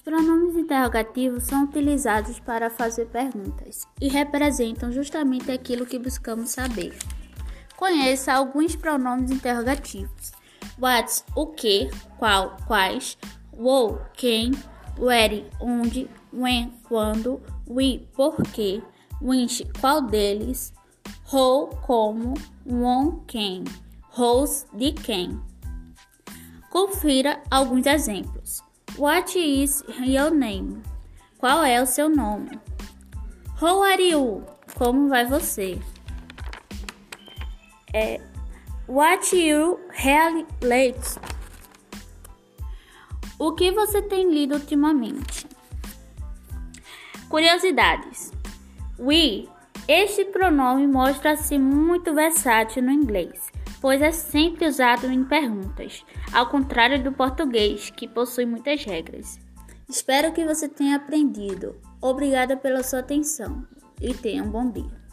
Os pronomes interrogativos são utilizados para fazer perguntas e representam justamente aquilo que buscamos saber. Conheça alguns pronomes interrogativos: what, o que, qual, quais, who, quem, where, onde, when, quando, we, porquê, which, qual deles, who, como, won, quem, whose, de quem. Confira alguns exemplos. What is your name? Qual é o seu nome? How are you? Como vai você? É, what you really late? O que você tem lido ultimamente? Curiosidades. We. Este pronome mostra-se muito versátil no inglês pois é sempre usado em perguntas, ao contrário do português, que possui muitas regras. Espero que você tenha aprendido. Obrigada pela sua atenção e tenha um bom dia.